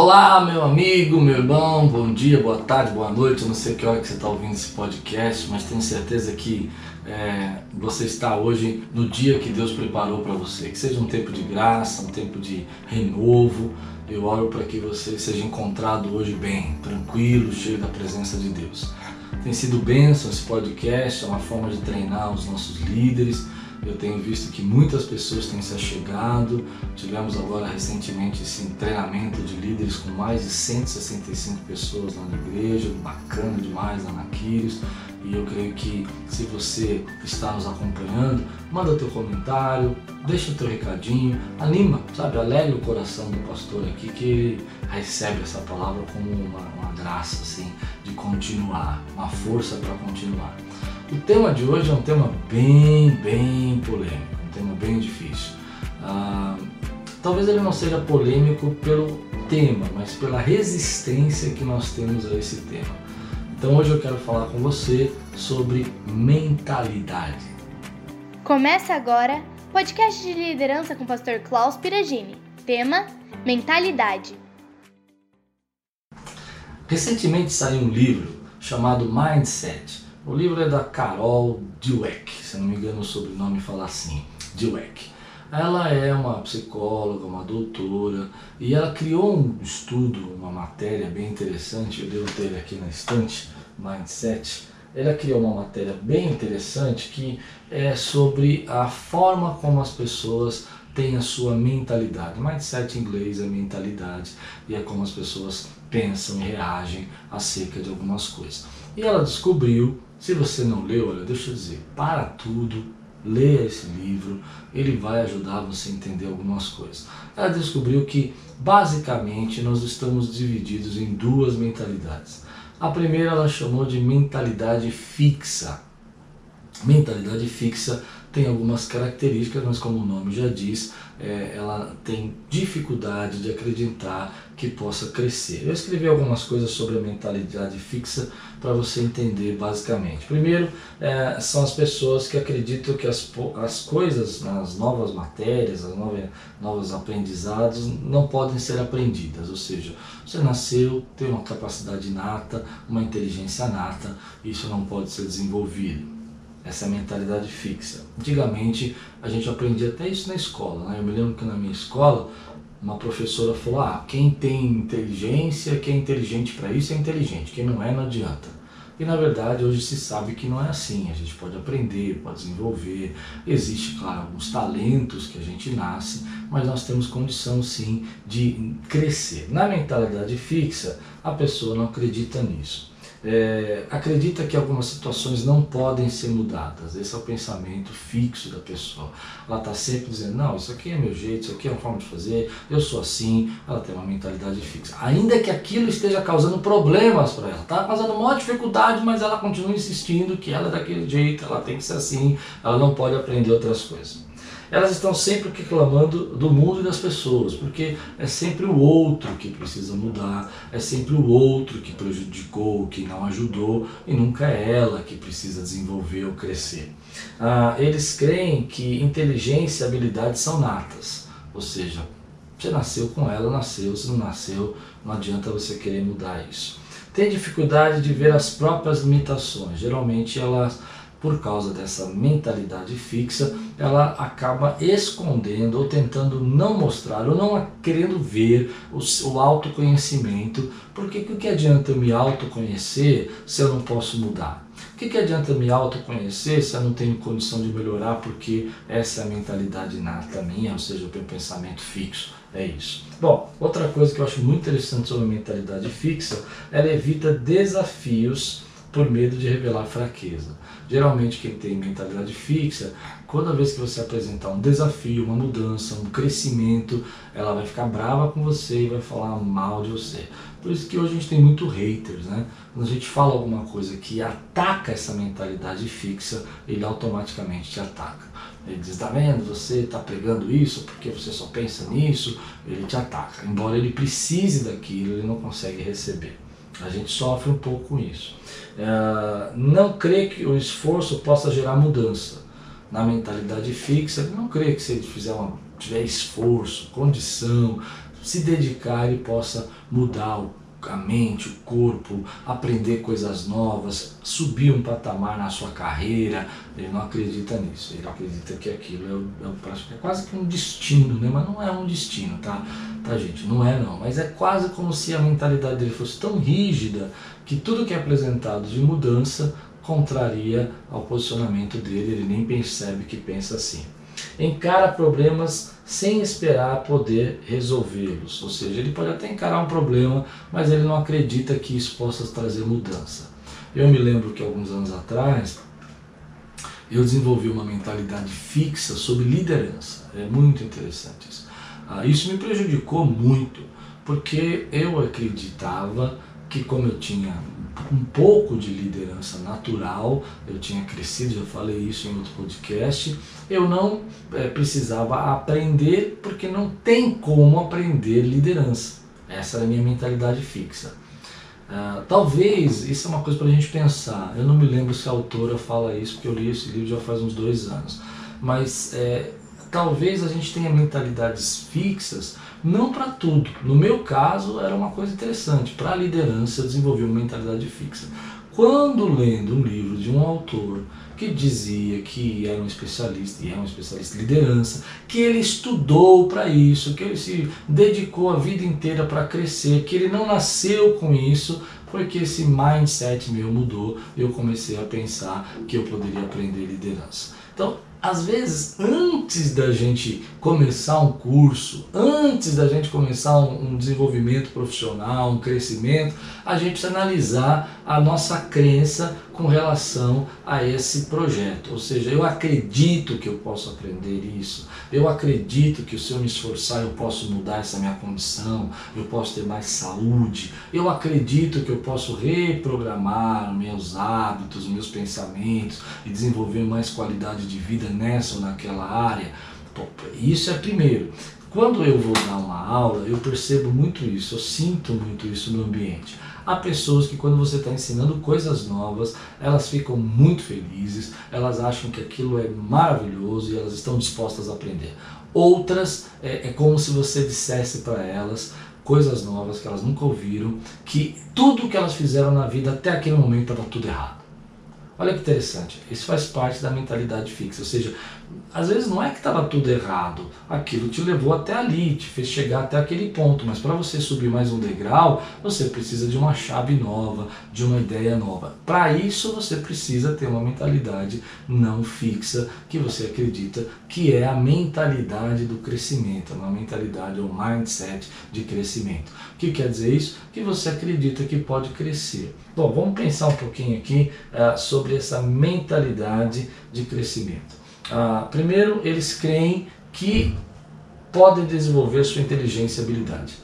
Olá, meu amigo, meu irmão, bom dia, boa tarde, boa noite. Eu não sei que hora que você está ouvindo esse podcast, mas tenho certeza que é, você está hoje no dia que Deus preparou para você. Que seja um tempo de graça, um tempo de renovo. Eu oro para que você seja encontrado hoje bem, tranquilo, cheio da presença de Deus. Tem sido bênção esse podcast, é uma forma de treinar os nossos líderes eu tenho visto que muitas pessoas têm se achegado. Tivemos agora recentemente esse treinamento de líderes com mais de 165 pessoas lá na igreja, bacana demais lá na Quírios. E eu creio que se você está nos acompanhando, manda teu comentário, deixa o teu recadinho, anima, sabe? Alegre o coração do pastor aqui que recebe essa palavra como uma, uma graça, assim, de continuar, uma força para continuar. O tema de hoje é um tema bem, bem polêmico, um tema bem difícil. Ah, talvez ele não seja polêmico pelo tema, mas pela resistência que nós temos a esse tema. Então hoje eu quero falar com você sobre mentalidade. Começa agora podcast de liderança com o pastor Klaus Piragini. Tema: Mentalidade. Recentemente saiu um livro chamado Mindset o livro é da Carol Dweck, se não me engano o sobrenome fala assim, Dweck. Ela é uma psicóloga, uma doutora, e ela criou um estudo, uma matéria bem interessante, eu devo ter aqui na estante, Mindset. Ela criou uma matéria bem interessante que é sobre a forma como as pessoas têm a sua mentalidade. Mindset em inglês é mentalidade e é como as pessoas pensam e reagem acerca de algumas coisas. E ela descobriu se você não leu, olha, deixa eu dizer, para tudo, leia esse livro, ele vai ajudar você a entender algumas coisas. Ela descobriu que, basicamente, nós estamos divididos em duas mentalidades. A primeira ela chamou de mentalidade fixa. Mentalidade fixa tem algumas características, mas como o nome já diz, é, ela tem dificuldade de acreditar que possa crescer. Eu escrevi algumas coisas sobre a mentalidade fixa para você entender basicamente. Primeiro, é, são as pessoas que acreditam que as, as coisas, as novas matérias, as novas, novos aprendizados não podem ser aprendidas, ou seja, você nasceu, tem uma capacidade inata, uma inteligência nata, isso não pode ser desenvolvido essa mentalidade fixa. Antigamente a gente aprendia até isso na escola. Né? Eu me lembro que na minha escola uma professora falou: ah, quem tem inteligência, quem é inteligente para isso é inteligente, quem não é não adianta. E na verdade hoje se sabe que não é assim. A gente pode aprender, pode desenvolver. Existe, claro, alguns talentos que a gente nasce, mas nós temos condição sim de crescer. Na mentalidade fixa, a pessoa não acredita nisso é, acredita que algumas situações não podem ser mudadas. Esse é o pensamento fixo da pessoa. Ela está sempre dizendo: não, isso aqui é meu jeito, isso aqui é uma forma de fazer, eu sou assim. Ela tem uma mentalidade fixa. Ainda que aquilo esteja causando problemas para ela, está causando maior dificuldade, mas ela continua insistindo que ela é daquele jeito, ela tem que ser assim, ela não pode aprender outras coisas elas estão sempre reclamando do mundo e das pessoas, porque é sempre o outro que precisa mudar, é sempre o outro que prejudicou, que não ajudou, e nunca é ela que precisa desenvolver ou crescer. Ah, eles creem que inteligência e habilidade são natas, ou seja, você nasceu com ela, nasceu, se não nasceu, não adianta você querer mudar isso. Tem dificuldade de ver as próprias limitações, geralmente elas por causa dessa mentalidade fixa, ela acaba escondendo ou tentando não mostrar ou não querendo ver o, o autoconhecimento, porque o que adianta eu me autoconhecer se eu não posso mudar? O que, que adianta me autoconhecer se eu não tenho condição de melhorar porque essa é a mentalidade inata minha, ou seja, o meu pensamento fixo? É isso. Bom, outra coisa que eu acho muito interessante sobre a mentalidade fixa, ela evita desafios por medo de revelar fraqueza. Geralmente quem tem mentalidade fixa, toda vez que você apresentar um desafio, uma mudança, um crescimento, ela vai ficar brava com você e vai falar mal de você. Por isso que hoje a gente tem muito haters, né? Quando a gente fala alguma coisa que ataca essa mentalidade fixa, ele automaticamente te ataca. Ele diz, tá vendo, você está pregando isso porque você só pensa nisso, ele te ataca. Embora ele precise daquilo, ele não consegue receber. A gente sofre um pouco com isso. É, não crê que o esforço possa gerar mudança. Na mentalidade fixa, não crê que se ele fizer uma, tiver esforço, condição, se dedicar e possa mudar a mente, o corpo, aprender coisas novas, subir um patamar na sua carreira. Ele não acredita nisso, ele acredita que aquilo é, é, é quase que um destino, né? mas não é um destino, tá? Tá, gente? Não é não, mas é quase como se a mentalidade dele fosse tão rígida que tudo que é apresentado de mudança contraria ao posicionamento dele, ele nem percebe que pensa assim. Encara problemas sem esperar poder resolvê-los, ou seja, ele pode até encarar um problema, mas ele não acredita que isso possa trazer mudança. Eu me lembro que alguns anos atrás eu desenvolvi uma mentalidade fixa sobre liderança. É muito interessante isso. Ah, isso me prejudicou muito, porque eu acreditava que como eu tinha um pouco de liderança natural, eu tinha crescido, já falei isso em outro podcast, eu não é, precisava aprender porque não tem como aprender liderança. Essa era a minha mentalidade fixa. Uh, talvez, isso é uma coisa para a gente pensar. Eu não me lembro se a autora fala isso, porque eu li esse livro já faz uns dois anos. Mas é, talvez a gente tenha mentalidades fixas não para tudo. No meu caso, era uma coisa interessante. Para a liderança, eu desenvolvi uma mentalidade fixa. Quando lendo um livro de um autor que dizia que era um especialista, e é um especialista em liderança, que ele estudou para isso, que ele se dedicou a vida inteira para crescer, que ele não nasceu com isso, porque esse mindset meu mudou, eu comecei a pensar que eu poderia aprender liderança. Então, às vezes, antes da gente começar um curso, antes da gente começar um, um, desenvolvimento profissional, um crescimento, a gente precisa analisar a nossa crença com relação a esse projeto. Ou seja, eu acredito que eu posso aprender isso, eu acredito que se eu me esforçar eu posso mudar essa minha condição, eu posso ter mais saúde, eu acredito que eu posso reprogramar meus hábitos, meus pensamentos e desenvolver mais qualidade de vida nessa ou naquela área. Isso é primeiro. Quando eu vou dar uma aula, eu percebo muito isso, eu sinto muito isso no ambiente. Há pessoas que quando você está ensinando coisas novas, elas ficam muito felizes, elas acham que aquilo é maravilhoso e elas estão dispostas a aprender. Outras é, é como se você dissesse para elas coisas novas que elas nunca ouviram, que tudo que elas fizeram na vida até aquele momento estava tudo errado. Olha que interessante, isso faz parte da mentalidade fixa, ou seja, às vezes não é que estava tudo errado, aquilo te levou até ali, te fez chegar até aquele ponto, mas para você subir mais um degrau, você precisa de uma chave nova, de uma ideia nova. Para isso você precisa ter uma mentalidade não fixa, que você acredita que é a mentalidade do crescimento, uma mentalidade ou mindset de crescimento. O que quer dizer isso? Que você acredita que pode crescer. Bom, vamos pensar um pouquinho aqui uh, sobre essa mentalidade de crescimento. Uh, primeiro, eles creem que podem desenvolver sua inteligência e habilidade.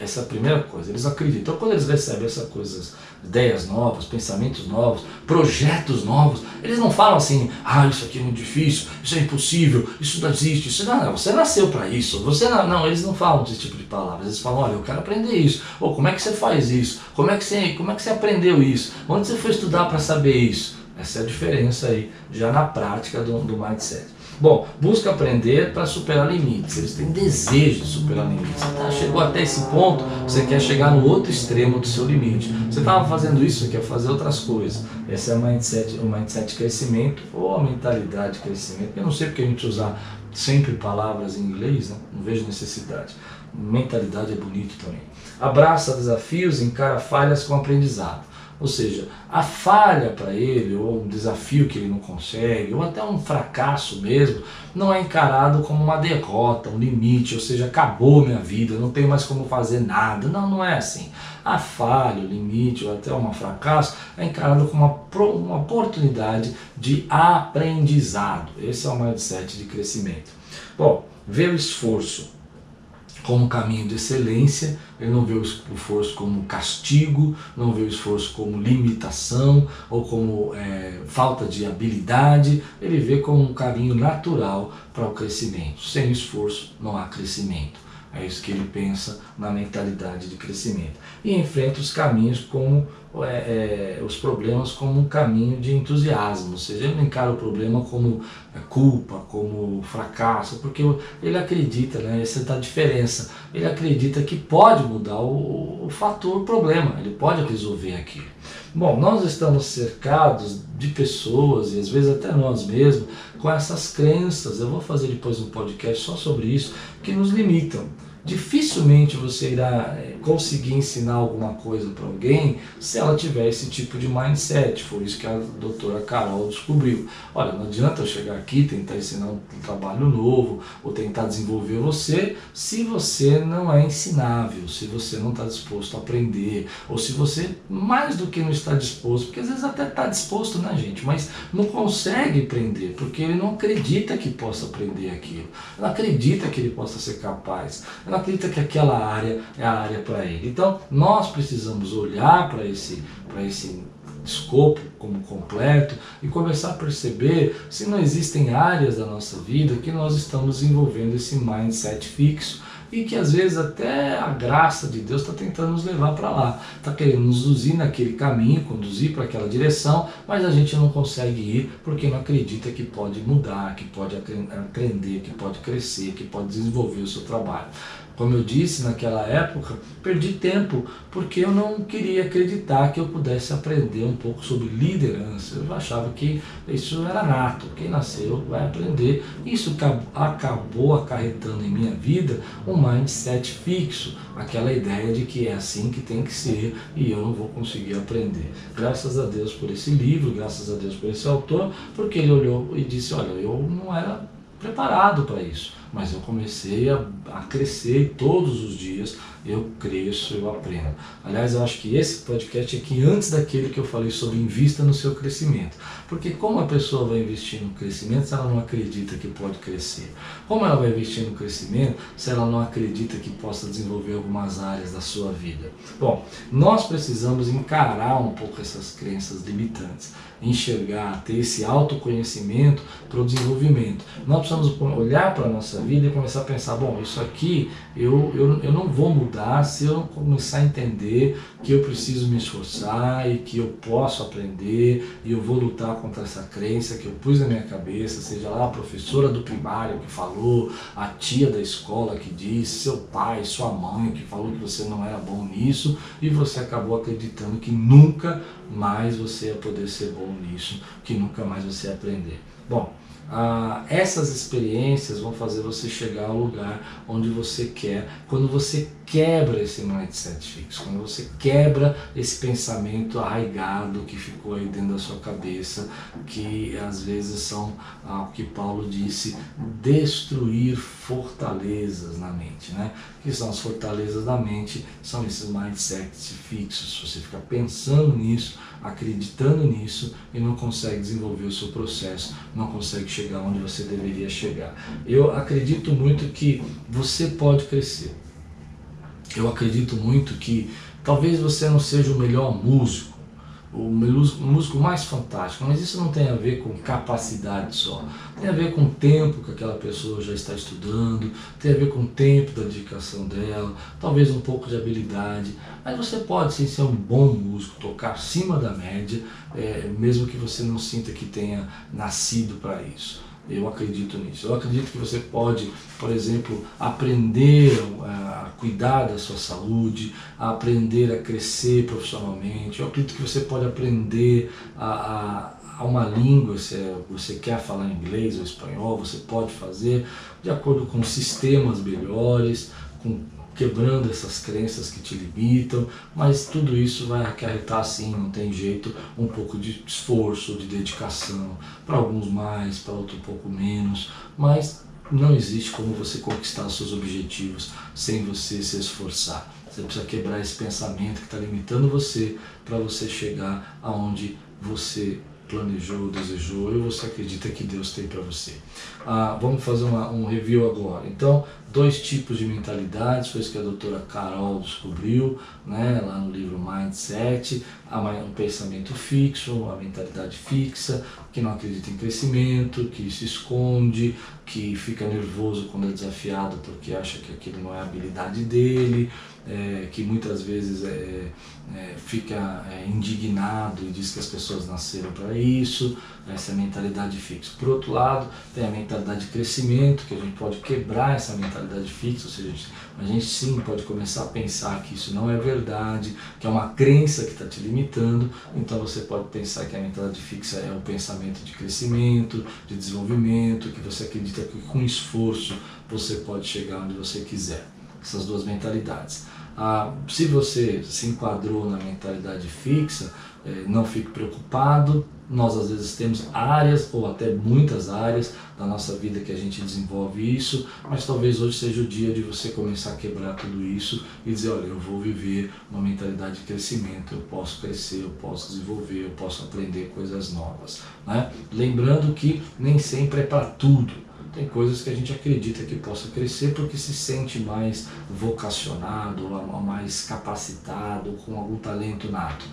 Essa é a primeira coisa. Eles acreditam. Então, quando eles recebem essas coisas, ideias novas, pensamentos novos, projetos novos, eles não falam assim: ah, isso aqui é muito difícil, isso é impossível, isso não existe. Isso não, você nasceu para isso. Você não, não, eles não falam esse tipo de palavras. Eles falam: olha, eu quero aprender isso. Ou como é que você faz isso? Como é que você, como é que você aprendeu isso? Onde você foi estudar para saber isso? Essa é a diferença aí, já na prática do, do mindset. Bom, busca aprender para superar limites. Eles têm desejo de superar limites. Tá, chegou até esse ponto, você quer chegar no outro extremo do seu limite. Você estava fazendo isso, quer fazer outras coisas. Esse é o mindset, o mindset de crescimento ou a mentalidade de crescimento. Eu não sei porque a gente usar sempre palavras em inglês, né? não vejo necessidade. Mentalidade é bonito também. Abraça desafios, encara falhas com aprendizado. Ou seja, a falha para ele, ou um desafio que ele não consegue, ou até um fracasso mesmo, não é encarado como uma derrota, um limite, ou seja, acabou minha vida, não tenho mais como fazer nada. Não, não é assim. A falha, o limite, ou até um fracasso é encarado como uma, uma oportunidade de aprendizado. Esse é o mindset de crescimento. Bom, ver o esforço como caminho de excelência, ele não vê o esforço como castigo, não vê o esforço como limitação ou como é, falta de habilidade, ele vê como um caminho natural para o crescimento. Sem esforço não há crescimento. É isso que ele pensa na mentalidade de crescimento. E enfrenta os caminhos como é, é, os problemas como um caminho de entusiasmo, ou seja, ele não encara o problema como culpa, como fracasso, porque ele acredita, né, essa é a diferença, ele acredita que pode mudar o, o fator, o problema, ele pode resolver aquilo. Bom, nós estamos cercados de pessoas e às vezes até nós mesmos com essas crenças, eu vou fazer depois um podcast só sobre isso, que nos limitam dificilmente você irá eh, conseguir ensinar alguma coisa para alguém se ela tiver esse tipo de mindset. Foi isso que a doutora Carol descobriu. Olha, não adianta eu chegar aqui tentar ensinar um trabalho novo ou tentar desenvolver você se você não é ensinável, se você não está disposto a aprender ou se você mais do que não está disposto, porque às vezes até está disposto, né, gente, mas não consegue aprender porque ele não acredita que possa aprender aquilo, não acredita que ele possa ser capaz não acredita que aquela área é a área para ele. Então, nós precisamos olhar para esse, esse escopo como completo e começar a perceber se não existem áreas da nossa vida que nós estamos envolvendo esse mindset fixo e que às vezes até a graça de Deus está tentando nos levar para lá, está querendo nos conduzir naquele caminho, conduzir para aquela direção, mas a gente não consegue ir porque não acredita que pode mudar, que pode aprender, que pode crescer, que pode desenvolver o seu trabalho. Como eu disse naquela época, perdi tempo porque eu não queria acreditar que eu pudesse aprender um pouco sobre liderança. Eu achava que isso era nato, quem nasceu vai aprender. Isso acabou acarretando em minha vida um mindset fixo, aquela ideia de que é assim que tem que ser e eu não vou conseguir aprender. Graças a Deus por esse livro, graças a Deus por esse autor, porque ele olhou e disse: Olha, eu não era preparado para isso mas eu comecei a, a crescer todos os dias, eu cresço, eu aprendo. Aliás, eu acho que esse podcast é que antes daquele que eu falei sobre invista no seu crescimento. Porque como a pessoa vai investir no crescimento se ela não acredita que pode crescer? Como ela vai investir no crescimento se ela não acredita que possa desenvolver algumas áreas da sua vida? Bom, nós precisamos encarar um pouco essas crenças limitantes, enxergar, ter esse autoconhecimento para o desenvolvimento. Nós precisamos olhar para a nossa vida e começar a pensar, bom, isso aqui eu, eu, eu não vou mudar se eu começar a entender que eu preciso me esforçar e que eu posso aprender e eu vou lutar contra essa crença que eu pus na minha cabeça, seja lá a professora do primário que falou, a tia da escola que disse, seu pai, sua mãe que falou que você não era bom nisso e você acabou acreditando que nunca mais você ia poder ser bom nisso, que nunca mais você ia aprender. Bom, ah, essas experiências vão fazer você chegar ao lugar onde você quer, quando você quebra esse mindset fixo, quando você quebra esse pensamento arraigado que ficou aí dentro da sua cabeça, que às vezes são, ah, o que Paulo disse, destruir fortalezas na mente, né? que são as fortalezas da mente, são esses mindsets fixos. Você fica pensando nisso, acreditando nisso e não consegue desenvolver o seu processo, não consegue chegar onde você deveria chegar. Eu acredito muito que você pode crescer. Eu acredito muito que talvez você não seja o melhor músico, o músico mais fantástico, mas isso não tem a ver com capacidade só, tem a ver com o tempo que aquela pessoa já está estudando, tem a ver com o tempo da dedicação dela, talvez um pouco de habilidade, mas você pode sim ser um bom músico, tocar acima da média, é, mesmo que você não sinta que tenha nascido para isso. Eu acredito nisso. Eu acredito que você pode, por exemplo, aprender a cuidar da sua saúde, a aprender a crescer profissionalmente. Eu acredito que você pode aprender a, a, a uma língua, se é, você quer falar inglês ou espanhol, você pode fazer de acordo com sistemas melhores, com quebrando essas crenças que te limitam, mas tudo isso vai acarretar sim, não tem jeito, um pouco de esforço, de dedicação, para alguns mais, para outros um pouco menos, mas não existe como você conquistar os seus objetivos sem você se esforçar. Você precisa quebrar esse pensamento que está limitando você para você chegar aonde você planejou, desejou e você acredita que Deus tem para você. Ah, vamos fazer uma, um review agora. Então, dois tipos de mentalidades, foi isso que a doutora Carol descobriu, né, lá no livro Mindset, um pensamento fixo, a mentalidade fixa, que não acredita em crescimento, que se esconde, que fica nervoso quando é desafiado porque acha que aquilo não é habilidade dele, é, que muitas vezes é, é, fica é, indignado e diz que as pessoas nasceram para isso, essa é a mentalidade fixa. Por outro lado, tem a mentalidade de crescimento, que a gente pode quebrar essa mentalidade fixa, ou seja, a gente sim pode começar a pensar que isso não é verdade, que é uma crença que está te limitando, então você pode pensar que a mentalidade fixa é o pensamento de crescimento, de desenvolvimento, que você acredita que com esforço você pode chegar onde você quiser. Essas duas mentalidades. Ah, se você se enquadrou na mentalidade fixa, eh, não fique preocupado. Nós às vezes temos áreas ou até muitas áreas da nossa vida que a gente desenvolve isso, mas talvez hoje seja o dia de você começar a quebrar tudo isso e dizer, olha, eu vou viver uma mentalidade de crescimento, eu posso crescer, eu posso desenvolver, eu posso aprender coisas novas. Né? Lembrando que nem sempre é para tudo tem coisas que a gente acredita que possa crescer porque se sente mais vocacionado, mais capacitado, com algum talento nato.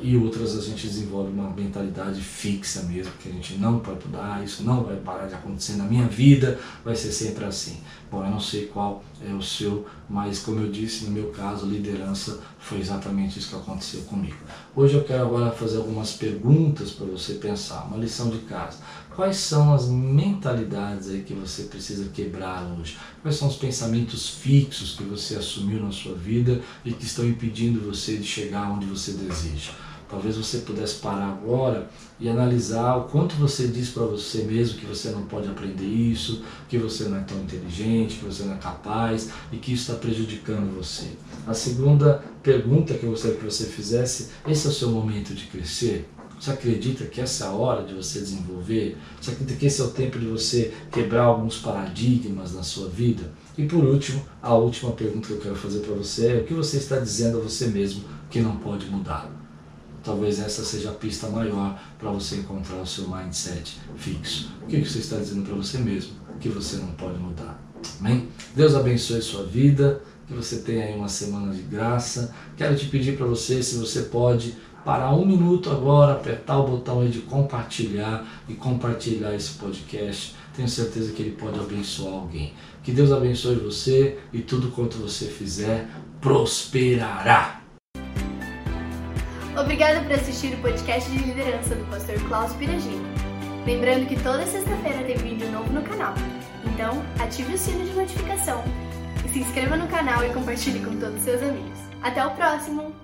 E outras a gente desenvolve uma mentalidade fixa mesmo, que a gente não pode mudar, isso não vai parar de acontecer na minha vida, vai ser sempre assim. Bom, eu não sei qual é o seu, mas como eu disse, no meu caso, liderança foi exatamente isso que aconteceu comigo. Hoje eu quero agora fazer algumas perguntas para você pensar, uma lição de casa. Quais são as mentalidades aí que você precisa quebrar hoje? Quais são os pensamentos fixos que você assumiu na sua vida e que estão impedindo você de chegar onde você deseja? Talvez você pudesse parar agora e analisar o quanto você diz para você mesmo que você não pode aprender isso, que você não é tão inteligente, que você não é capaz e que isso está prejudicando você. A segunda pergunta que eu gostaria que você fizesse: esse é o seu momento de crescer? Você acredita que essa é a hora de você desenvolver? Você acredita que esse é o tempo de você quebrar alguns paradigmas na sua vida? E por último, a última pergunta que eu quero fazer para você é o que você está dizendo a você mesmo que não pode mudar? Talvez essa seja a pista maior para você encontrar o seu mindset fixo. O que você está dizendo para você mesmo que você não pode mudar? Amém? Deus abençoe sua vida, que você tenha aí uma semana de graça. Quero te pedir para você se você pode parar um minuto agora, apertar o botão aí de compartilhar e compartilhar esse podcast. Tenho certeza que ele pode abençoar alguém. Que Deus abençoe você e tudo quanto você fizer prosperará. Obrigada por assistir o podcast de liderança do pastor Klaus Piragini. Lembrando que toda sexta-feira tem vídeo novo no canal. Então, ative o sino de notificação. Se inscreva no canal e compartilhe com todos os seus amigos. Até o próximo!